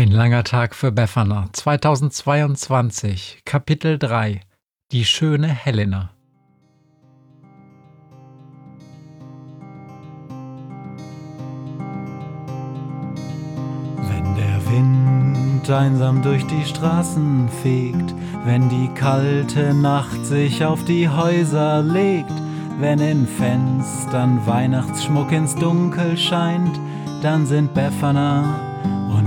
Ein langer Tag für Befana. 2022 Kapitel 3 Die schöne Helena. Wenn der Wind einsam durch die Straßen fegt, wenn die kalte Nacht sich auf die Häuser legt, wenn in Fenstern Weihnachtsschmuck ins Dunkel scheint, dann sind Befana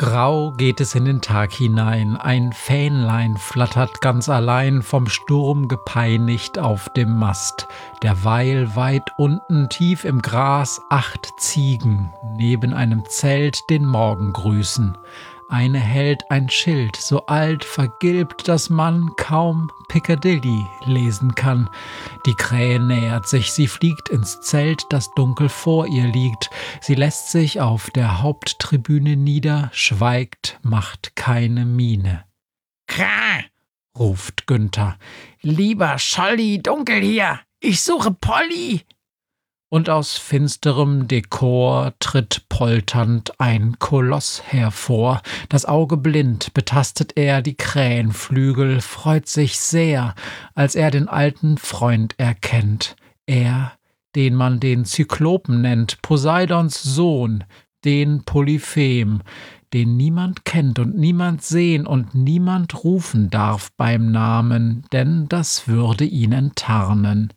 Grau geht es in den Tag hinein, ein Fähnlein flattert ganz allein vom Sturm gepeinigt auf dem Mast, derweil weit unten tief im Gras acht Ziegen neben einem Zelt den Morgen grüßen. Eine hält ein Schild, so alt vergilbt, dass man kaum Piccadilly lesen kann. Die Krähe nähert sich, sie fliegt ins Zelt, das dunkel vor ihr liegt. Sie lässt sich auf der Haupttribüne nieder, schweigt, macht keine Miene. Krah! ruft Günther. Lieber Scholli, dunkel hier! Ich suche Polly! Und aus finsterem Dekor tritt polternd ein Koloss hervor. Das Auge blind betastet er die Krähenflügel, freut sich sehr, als er den alten Freund erkennt. Er, den man den Zyklopen nennt, Poseidons Sohn, den Polyphem, den niemand kennt und niemand sehen und niemand rufen darf beim Namen, denn das würde ihn enttarnen.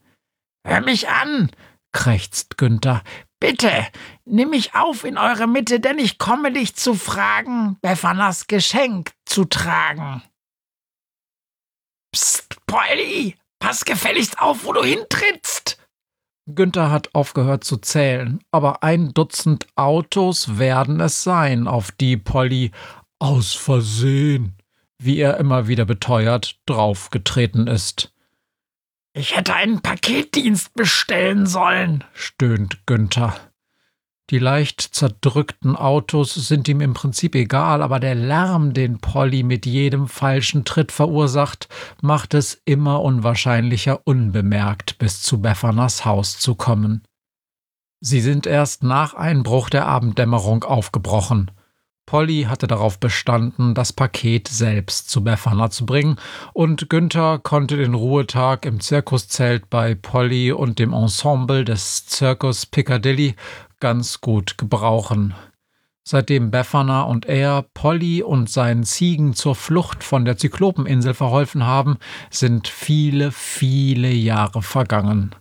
Hör mich an! Krächzt Günther. Bitte, nimm mich auf in eure Mitte, denn ich komme dich zu fragen, Bephanas Geschenk zu tragen. Psst, Polly, pass gefälligst auf, wo du hintrittst. Günther hat aufgehört zu zählen, aber ein Dutzend Autos werden es sein, auf die Polly aus Versehen, wie er immer wieder beteuert, draufgetreten ist. Ich hätte einen Paketdienst bestellen sollen, stöhnt Günther. Die leicht zerdrückten Autos sind ihm im Prinzip egal, aber der Lärm, den Polly mit jedem falschen Tritt verursacht, macht es immer unwahrscheinlicher, unbemerkt bis zu Beffanas Haus zu kommen. Sie sind erst nach Einbruch der Abenddämmerung aufgebrochen. Polly hatte darauf bestanden, das Paket selbst zu Befana zu bringen, und Günther konnte den Ruhetag im Zirkuszelt bei Polly und dem Ensemble des Zirkus Piccadilly ganz gut gebrauchen. Seitdem Befana und er Polly und seinen Ziegen zur Flucht von der Zyklopeninsel verholfen haben, sind viele, viele Jahre vergangen.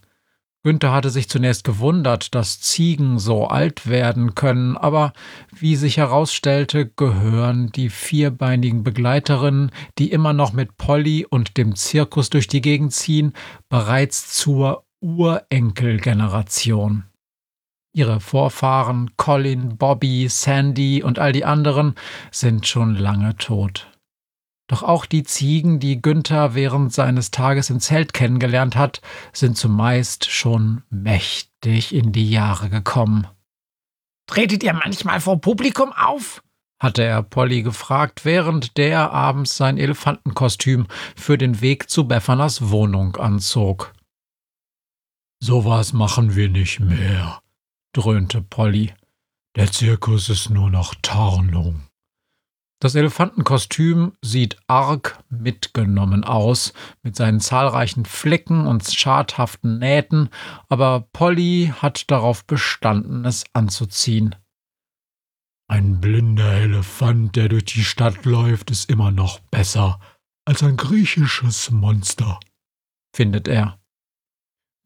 Günther hatte sich zunächst gewundert, dass Ziegen so alt werden können, aber wie sich herausstellte, gehören die vierbeinigen Begleiterinnen, die immer noch mit Polly und dem Zirkus durch die Gegend ziehen, bereits zur Urenkelgeneration. Ihre Vorfahren Colin, Bobby, Sandy und all die anderen sind schon lange tot. Doch auch die Ziegen, die Günther während seines Tages im Zelt kennengelernt hat, sind zumeist schon mächtig in die Jahre gekommen. Tretet ihr manchmal vor Publikum auf? hatte er Polly gefragt, während der abends sein Elefantenkostüm für den Weg zu Beffanas Wohnung anzog. Sowas machen wir nicht mehr, dröhnte Polly. Der Zirkus ist nur noch Tarnung. Das Elefantenkostüm sieht arg mitgenommen aus, mit seinen zahlreichen Flecken und schadhaften Nähten, aber Polly hat darauf bestanden, es anzuziehen. Ein blinder Elefant, der durch die Stadt läuft, ist immer noch besser als ein griechisches Monster, findet er.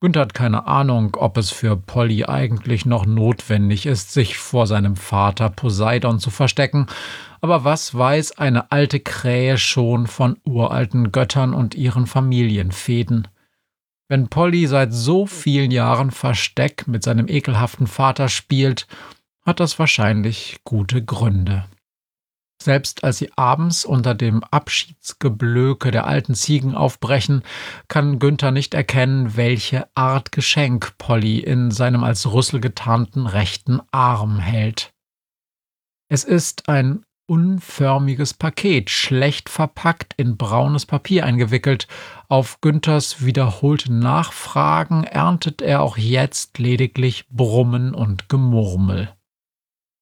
Günther hat keine Ahnung, ob es für Polly eigentlich noch notwendig ist, sich vor seinem Vater Poseidon zu verstecken, aber was weiß eine alte Krähe schon von uralten Göttern und ihren Familienfäden? Wenn Polly seit so vielen Jahren Versteck mit seinem ekelhaften Vater spielt, hat das wahrscheinlich gute Gründe. Selbst als sie abends unter dem Abschiedsgeblöke der alten Ziegen aufbrechen, kann Günther nicht erkennen, welche Art Geschenk Polly in seinem als Rüssel getarnten rechten Arm hält. Es ist ein unförmiges Paket, schlecht verpackt, in braunes Papier eingewickelt. Auf Günthers wiederholte Nachfragen erntet er auch jetzt lediglich Brummen und Gemurmel.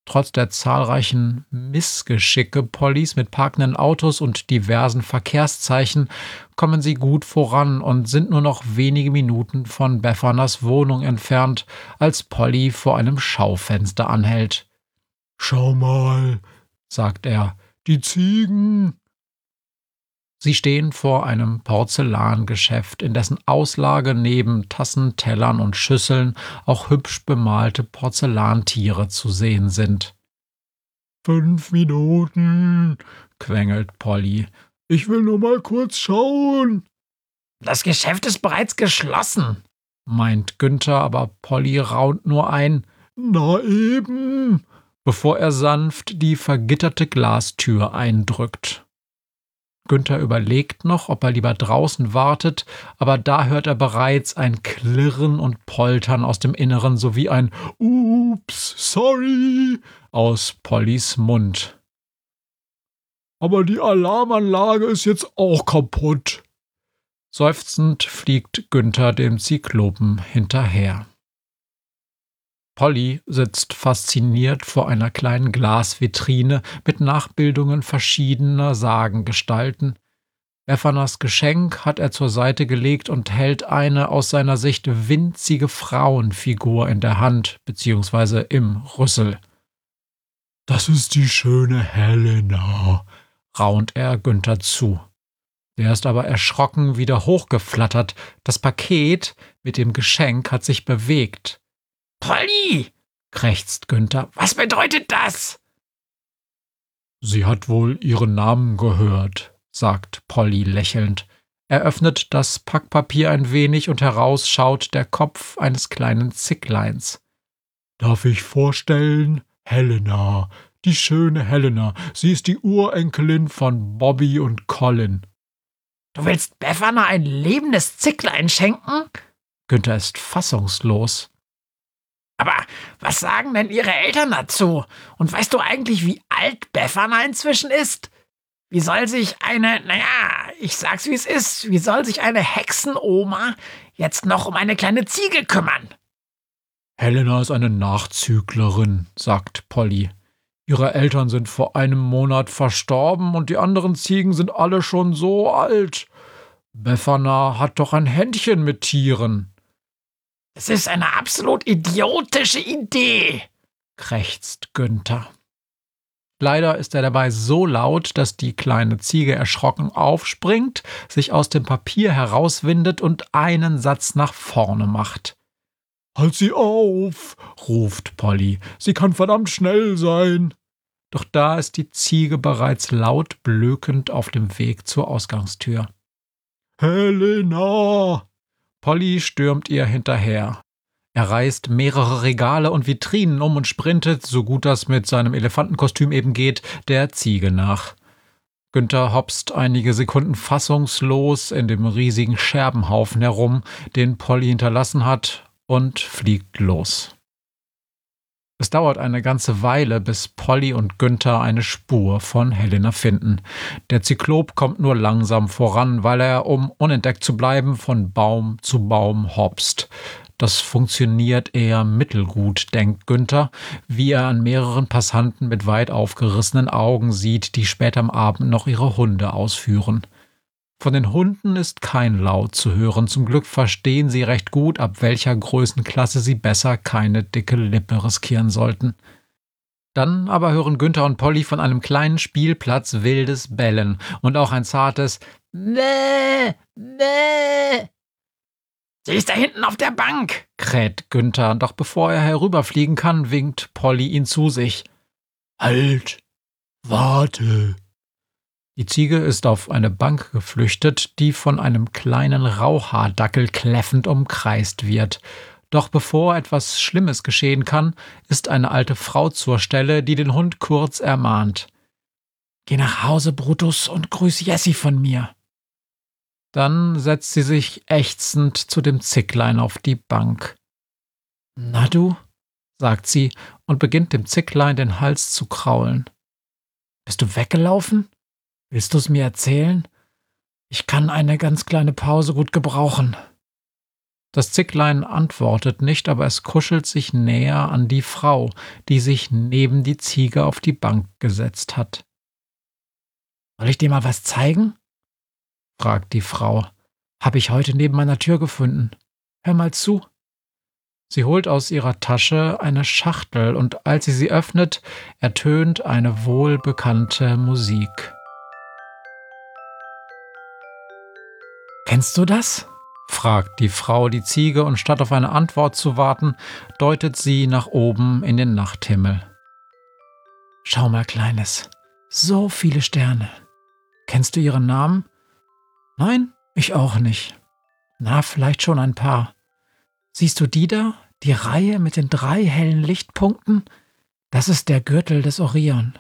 Trotz der zahlreichen Missgeschicke Pollys mit parkenden Autos und diversen Verkehrszeichen kommen sie gut voran und sind nur noch wenige Minuten von Beffaners Wohnung entfernt, als Polly vor einem Schaufenster anhält. Schau mal, sagt er, die Ziegen. Sie stehen vor einem Porzellangeschäft, in dessen Auslage neben Tassen, Tellern und Schüsseln auch hübsch bemalte Porzellantiere zu sehen sind. Fünf Minuten, quengelt Polly. Ich will nur mal kurz schauen. Das Geschäft ist bereits geschlossen, meint Günther, aber Polly raunt nur ein. Na eben, bevor er sanft die vergitterte Glastür eindrückt. Günther überlegt noch, ob er lieber draußen wartet, aber da hört er bereits ein Klirren und Poltern aus dem Inneren sowie ein Ups, sorry aus Pollys Mund. Aber die Alarmanlage ist jetzt auch kaputt. Seufzend fliegt Günther dem Zyklopen hinterher. Polly sitzt fasziniert vor einer kleinen Glasvitrine mit Nachbildungen verschiedener Sagengestalten. Beffanas Geschenk hat er zur Seite gelegt und hält eine aus seiner Sicht winzige Frauenfigur in der Hand bzw. im Rüssel. Das ist die schöne Helena, raunt er Günther zu. Der ist aber erschrocken wieder hochgeflattert. Das Paket mit dem Geschenk hat sich bewegt. Polly, krächzt Günther, was bedeutet das? Sie hat wohl ihren Namen gehört, sagt Polly lächelnd. Er öffnet das Packpapier ein wenig und heraus schaut der Kopf eines kleinen Zickleins. Darf ich vorstellen? Helena, die schöne Helena. Sie ist die Urenkelin von Bobby und Colin. Du willst Befana ein lebendes Zicklein schenken? Günther ist fassungslos. Aber was sagen denn ihre Eltern dazu? Und weißt du eigentlich, wie alt Befana inzwischen ist? Wie soll sich eine, naja, ich sag's wie es ist, wie soll sich eine Hexenoma jetzt noch um eine kleine Ziege kümmern? Helena ist eine Nachzüglerin, sagt Polly. Ihre Eltern sind vor einem Monat verstorben und die anderen Ziegen sind alle schon so alt. Befana hat doch ein Händchen mit Tieren. Es ist eine absolut idiotische Idee, krächzt Günther. Leider ist er dabei so laut, dass die kleine Ziege erschrocken aufspringt, sich aus dem Papier herauswindet und einen Satz nach vorne macht. Halt sie auf, ruft Polly. Sie kann verdammt schnell sein. Doch da ist die Ziege bereits laut blökend auf dem Weg zur Ausgangstür. Helena, Polly stürmt ihr hinterher. Er reißt mehrere Regale und Vitrinen um und sprintet, so gut das mit seinem Elefantenkostüm eben geht, der Ziege nach. Günther hopst einige Sekunden fassungslos in dem riesigen Scherbenhaufen herum, den Polly hinterlassen hat, und fliegt los. Es dauert eine ganze Weile, bis Polly und Günther eine Spur von Helena finden. Der Zyklop kommt nur langsam voran, weil er, um unentdeckt zu bleiben, von Baum zu Baum hopst. Das funktioniert eher mittelgut, denkt Günther, wie er an mehreren Passanten mit weit aufgerissenen Augen sieht, die später am Abend noch ihre Hunde ausführen. Von den Hunden ist kein Laut zu hören. Zum Glück verstehen sie recht gut, ab welcher Größenklasse sie besser keine dicke Lippe riskieren sollten. Dann aber hören Günther und Polly von einem kleinen Spielplatz wildes Bellen und auch ein zartes Bäh, bäh. Sie ist da hinten auf der Bank, kräht Günther, doch bevor er herüberfliegen kann, winkt Polly ihn zu sich. Halt! Warte! Die Ziege ist auf eine Bank geflüchtet, die von einem kleinen Rauhaardackel kläffend umkreist wird. Doch bevor etwas Schlimmes geschehen kann, ist eine alte Frau zur Stelle, die den Hund kurz ermahnt. Geh nach Hause, Brutus, und grüß Jessie von mir. Dann setzt sie sich ächzend zu dem Zicklein auf die Bank. Na du, sagt sie und beginnt dem Zicklein den Hals zu kraulen. Bist du weggelaufen? Willst du's mir erzählen? Ich kann eine ganz kleine Pause gut gebrauchen. Das Zicklein antwortet nicht, aber es kuschelt sich näher an die Frau, die sich neben die Ziege auf die Bank gesetzt hat. Soll ich dir mal was zeigen? fragt die Frau. Hab ich heute neben meiner Tür gefunden. Hör mal zu. Sie holt aus ihrer Tasche eine Schachtel und als sie sie öffnet, ertönt eine wohlbekannte Musik. Kennst du das? fragt die Frau die Ziege und statt auf eine Antwort zu warten, deutet sie nach oben in den Nachthimmel. Schau mal, Kleines, so viele Sterne. Kennst du ihren Namen? Nein, ich auch nicht. Na, vielleicht schon ein paar. Siehst du die da? Die Reihe mit den drei hellen Lichtpunkten? Das ist der Gürtel des Orion.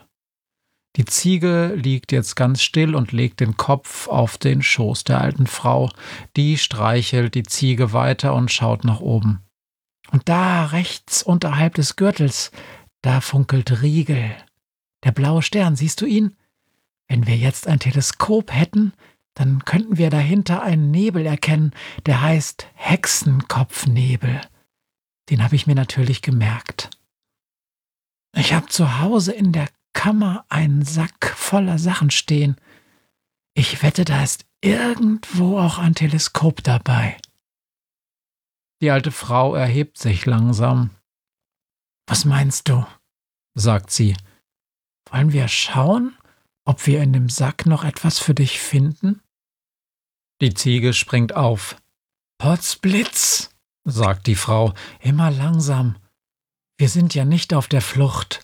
Die Ziege liegt jetzt ganz still und legt den Kopf auf den Schoß der alten Frau. Die streichelt die Ziege weiter und schaut nach oben. Und da rechts unterhalb des Gürtels, da funkelt Riegel. Der blaue Stern, siehst du ihn? Wenn wir jetzt ein Teleskop hätten, dann könnten wir dahinter einen Nebel erkennen, der heißt Hexenkopfnebel. Den habe ich mir natürlich gemerkt. Ich habe zu Hause in der Kammer einen Sack voller Sachen stehen. Ich wette, da ist irgendwo auch ein Teleskop dabei. Die alte Frau erhebt sich langsam. Was meinst du? sagt sie. Wollen wir schauen, ob wir in dem Sack noch etwas für dich finden? Die Ziege springt auf. Potzblitz, sagt die Frau, immer langsam. Wir sind ja nicht auf der Flucht.